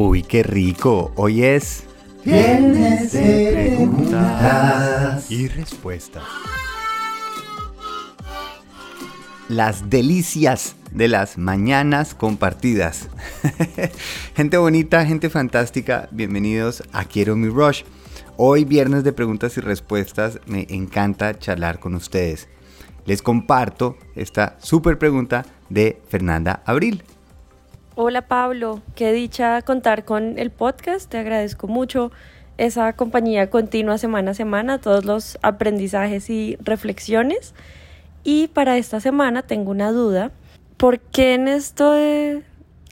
Uy, qué rico. Hoy es Viernes de preguntas. y respuestas. Las delicias de las mañanas compartidas. gente bonita, gente fantástica, bienvenidos a Quiero mi Rush. Hoy viernes de preguntas y respuestas, me encanta charlar con ustedes. Les comparto esta súper pregunta de Fernanda Abril. Hola Pablo, qué dicha contar con el podcast, te agradezco mucho esa compañía continua semana a semana, todos los aprendizajes y reflexiones. Y para esta semana tengo una duda, ¿por qué en este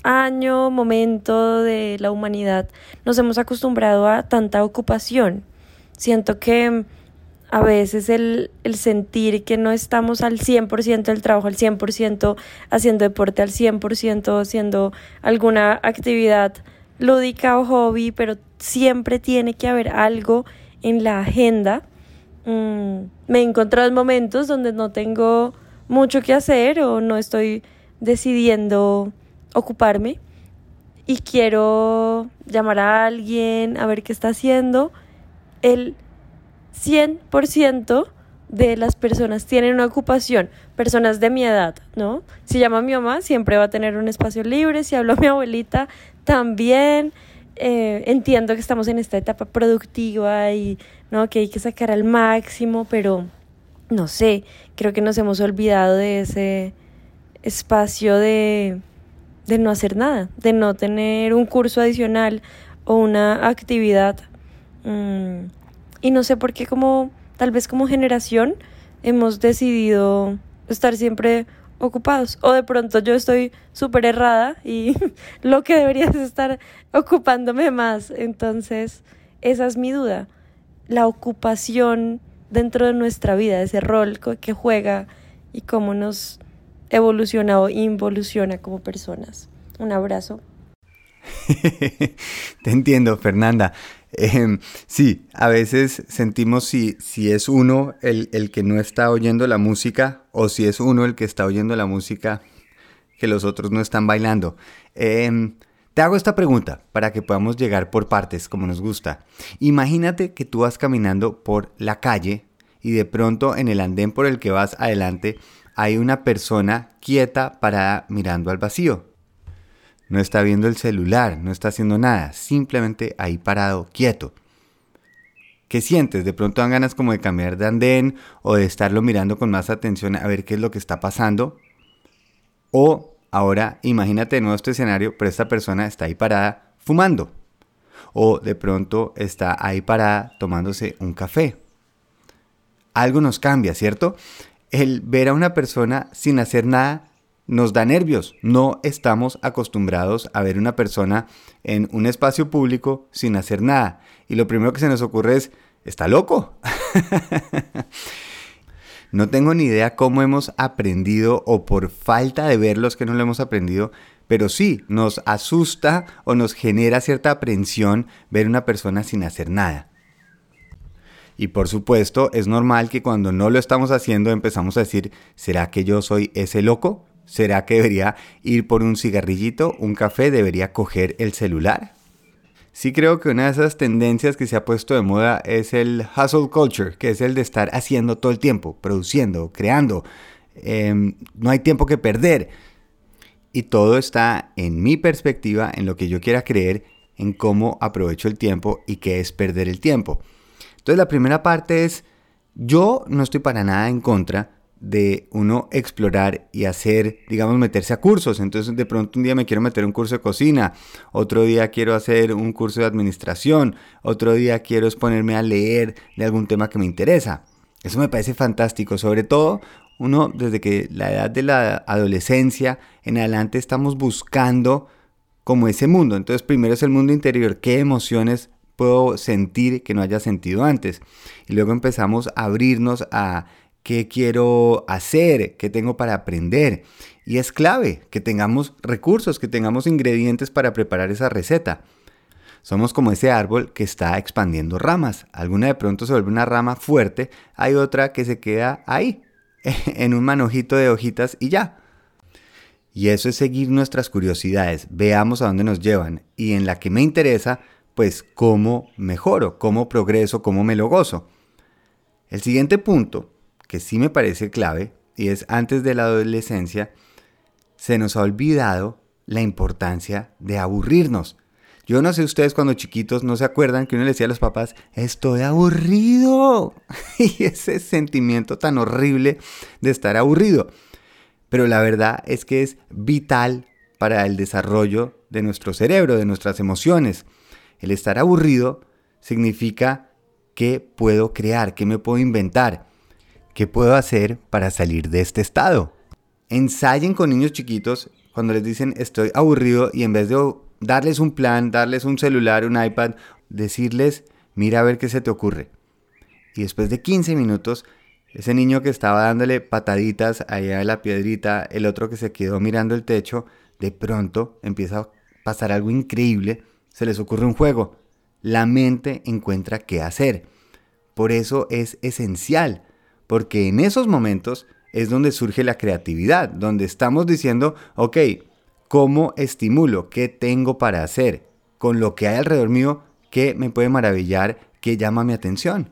año, momento de la humanidad nos hemos acostumbrado a tanta ocupación? Siento que a veces el, el, sentir que no estamos al 100% del trabajo, al 100% haciendo deporte, al 100% haciendo alguna actividad lúdica o hobby, pero siempre tiene que haber algo en la agenda. Mm, me he encontrado en momentos donde no tengo mucho que hacer o no estoy decidiendo ocuparme y quiero llamar a alguien a ver qué está haciendo. El 100% de las personas tienen una ocupación, personas de mi edad, ¿no? Si llama a mi mamá, siempre va a tener un espacio libre, si hablo a mi abuelita, también. Eh, entiendo que estamos en esta etapa productiva y ¿no? que hay que sacar al máximo, pero no sé, creo que nos hemos olvidado de ese espacio de, de no hacer nada, de no tener un curso adicional o una actividad. Mmm, y no sé por qué como tal vez como generación hemos decidido estar siempre ocupados. O de pronto yo estoy súper errada y lo que debería es estar ocupándome más. Entonces, esa es mi duda. La ocupación dentro de nuestra vida, ese rol que juega y cómo nos evoluciona o involuciona como personas. Un abrazo. Te entiendo, Fernanda. Eh, sí, a veces sentimos si, si es uno el, el, que no está oyendo la música o si es uno el que está oyendo la música que los otros no están bailando. Eh, te hago esta pregunta para que podamos llegar por partes como nos gusta. Imagínate que tú vas caminando por la calle y de pronto en el andén por el que vas adelante hay una persona quieta parada mirando al vacío. No está viendo el celular, no está haciendo nada, simplemente ahí parado, quieto. ¿Qué sientes? De pronto dan ganas como de cambiar de andén o de estarlo mirando con más atención a ver qué es lo que está pasando. O ahora imagínate de nuevo este escenario, pero esta persona está ahí parada fumando. O de pronto está ahí parada tomándose un café. Algo nos cambia, ¿cierto? El ver a una persona sin hacer nada nos da nervios. No estamos acostumbrados a ver una persona en un espacio público sin hacer nada. Y lo primero que se nos ocurre es, ¿está loco? no tengo ni idea cómo hemos aprendido o por falta de verlos que no lo hemos aprendido, pero sí, nos asusta o nos genera cierta aprensión ver una persona sin hacer nada. Y por supuesto, es normal que cuando no lo estamos haciendo empezamos a decir, ¿será que yo soy ese loco? ¿Será que debería ir por un cigarrillito, un café? ¿Debería coger el celular? Sí creo que una de esas tendencias que se ha puesto de moda es el hustle culture, que es el de estar haciendo todo el tiempo, produciendo, creando. Eh, no hay tiempo que perder. Y todo está en mi perspectiva, en lo que yo quiera creer, en cómo aprovecho el tiempo y qué es perder el tiempo. Entonces la primera parte es, yo no estoy para nada en contra de uno explorar y hacer, digamos, meterse a cursos. Entonces, de pronto un día me quiero meter un curso de cocina, otro día quiero hacer un curso de administración, otro día quiero exponerme a leer de algún tema que me interesa. Eso me parece fantástico, sobre todo uno desde que la edad de la adolescencia en adelante estamos buscando como ese mundo. Entonces, primero es el mundo interior, qué emociones puedo sentir que no haya sentido antes. Y luego empezamos a abrirnos a qué quiero hacer, qué tengo para aprender. Y es clave que tengamos recursos, que tengamos ingredientes para preparar esa receta. Somos como ese árbol que está expandiendo ramas. Alguna de pronto se vuelve una rama fuerte, hay otra que se queda ahí, en un manojito de hojitas y ya. Y eso es seguir nuestras curiosidades, veamos a dónde nos llevan y en la que me interesa, pues cómo mejoro, cómo progreso, cómo me lo gozo. El siguiente punto, que sí me parece clave, y es antes de la adolescencia, se nos ha olvidado la importancia de aburrirnos. Yo no sé ustedes cuando chiquitos no se acuerdan que uno le decía a los papás, estoy aburrido. y ese sentimiento tan horrible de estar aburrido. Pero la verdad es que es vital para el desarrollo de nuestro cerebro, de nuestras emociones. El estar aburrido significa que puedo crear, que me puedo inventar, qué puedo hacer para salir de este estado. Ensayen con niños chiquitos cuando les dicen estoy aburrido y en vez de darles un plan, darles un celular, un iPad, decirles, mira a ver qué se te ocurre. Y después de 15 minutos, ese niño que estaba dándole pataditas allá en la piedrita, el otro que se quedó mirando el techo, de pronto empieza a pasar algo increíble, se les ocurre un juego. La mente encuentra qué hacer. Por eso es esencial, porque en esos momentos es donde surge la creatividad, donde estamos diciendo, ok, ¿Cómo estimulo? ¿Qué tengo para hacer? Con lo que hay alrededor mío, ¿qué me puede maravillar? ¿Qué llama mi atención?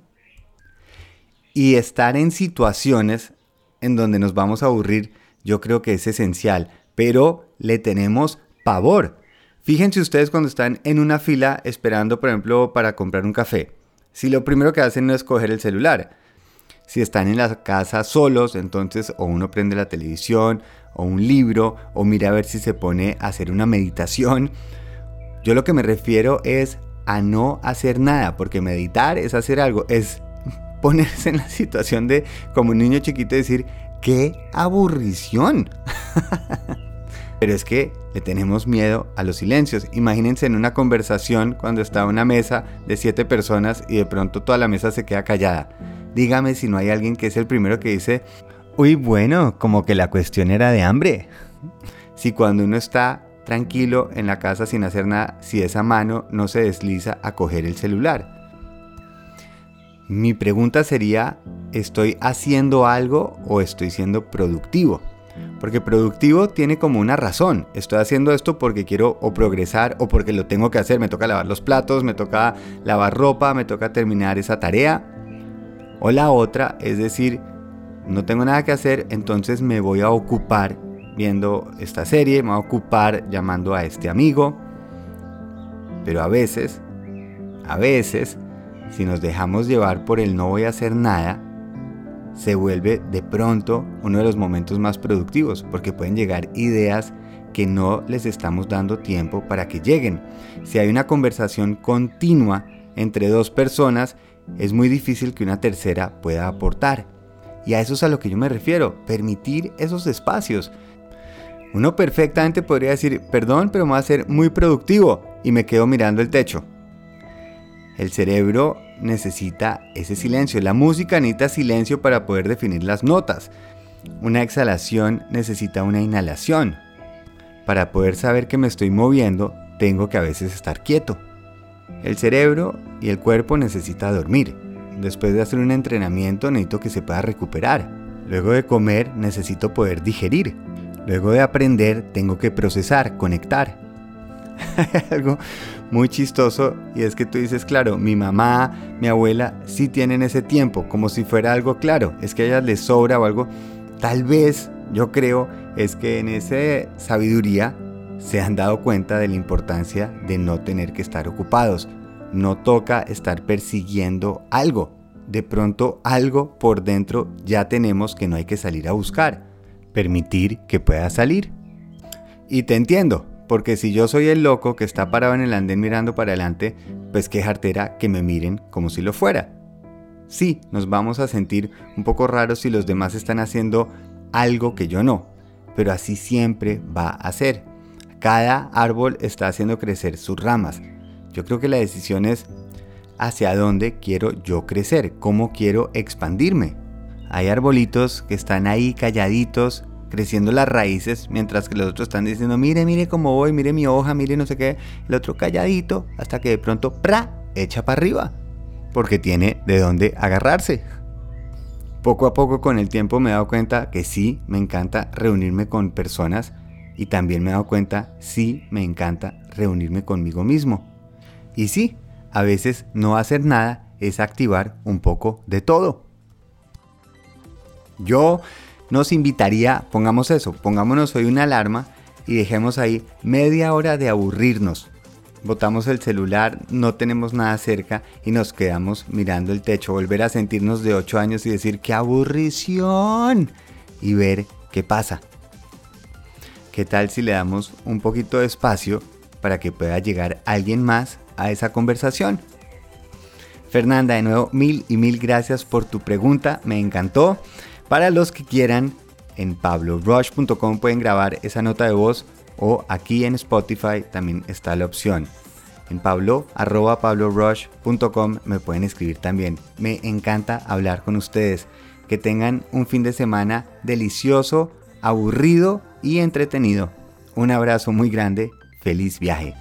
Y estar en situaciones en donde nos vamos a aburrir, yo creo que es esencial, pero le tenemos pavor. Fíjense ustedes cuando están en una fila esperando, por ejemplo, para comprar un café. Si lo primero que hacen no es coger el celular. Si están en la casa solos, entonces o uno prende la televisión o un libro o mira a ver si se pone a hacer una meditación. Yo lo que me refiero es a no hacer nada, porque meditar es hacer algo, es ponerse en la situación de como un niño chiquito decir, qué aburrición. Pero es que le tenemos miedo a los silencios. Imagínense en una conversación cuando está una mesa de siete personas y de pronto toda la mesa se queda callada. Dígame si no hay alguien que es el primero que dice, Uy, bueno, como que la cuestión era de hambre. Si cuando uno está tranquilo en la casa sin hacer nada, si esa mano no se desliza a coger el celular. Mi pregunta sería, ¿estoy haciendo algo o estoy siendo productivo? Porque productivo tiene como una razón. Estoy haciendo esto porque quiero o progresar o porque lo tengo que hacer. Me toca lavar los platos, me toca lavar ropa, me toca terminar esa tarea. O la otra es decir, no tengo nada que hacer, entonces me voy a ocupar viendo esta serie, me voy a ocupar llamando a este amigo. Pero a veces, a veces, si nos dejamos llevar por el no voy a hacer nada, se vuelve de pronto uno de los momentos más productivos, porque pueden llegar ideas que no les estamos dando tiempo para que lleguen. Si hay una conversación continua entre dos personas, es muy difícil que una tercera pueda aportar. Y a eso es a lo que yo me refiero, permitir esos espacios. Uno perfectamente podría decir, perdón, pero me va a ser muy productivo y me quedo mirando el techo. El cerebro necesita ese silencio. La música necesita silencio para poder definir las notas. Una exhalación necesita una inhalación. Para poder saber que me estoy moviendo, tengo que a veces estar quieto. El cerebro y el cuerpo necesitan dormir. Después de hacer un entrenamiento necesito que se pueda recuperar. Luego de comer necesito poder digerir. Luego de aprender tengo que procesar, conectar. Algo muy chistoso y es que tú dices, claro, mi mamá, mi abuela sí tienen ese tiempo, como si fuera algo claro, es que a ellas les sobra o algo. Tal vez, yo creo, es que en esa sabiduría se han dado cuenta de la importancia de no tener que estar ocupados, no toca estar persiguiendo algo. De pronto algo por dentro ya tenemos que no hay que salir a buscar. Permitir que pueda salir. Y te entiendo, porque si yo soy el loco que está parado en el andén mirando para adelante, pues qué jartera que me miren como si lo fuera. Sí, nos vamos a sentir un poco raros si los demás están haciendo algo que yo no, pero así siempre va a ser. Cada árbol está haciendo crecer sus ramas, yo creo que la decisión es hacia dónde quiero yo crecer, cómo quiero expandirme. Hay arbolitos que están ahí calladitos, creciendo las raíces, mientras que los otros están diciendo, mire, mire cómo voy, mire mi hoja, mire no sé qué. El otro calladito, hasta que de pronto, ¡pra!, echa para arriba, porque tiene de dónde agarrarse. Poco a poco con el tiempo me he dado cuenta que sí, me encanta reunirme con personas Y también me he dado cuenta, sí, me encanta reunirme conmigo mismo. Y sí, a veces no hacer nada es activar un poco de todo. Yo nos invitaría, pongamos eso, pongámonos hoy una alarma y dejemos ahí media hora de aburrirnos. Botamos el celular, no tenemos nada cerca y nos quedamos mirando el techo, volver a sentirnos de 8 años y decir qué aburrición y ver qué pasa. ¿Qué tal si le damos un poquito de espacio para que pueda llegar alguien más a esa conversación? Fernanda, de nuevo, mil y mil gracias por tu pregunta, me encantó. Para los que quieran, en pablorush.com pueden grabar esa nota de voz o aquí en Spotify también está la opción. En pablo, pablorush.com me pueden escribir también. Me encanta hablar con ustedes. Que tengan un fin de semana delicioso, aburrido y entretenido. Un abrazo muy grande. Feliz viaje.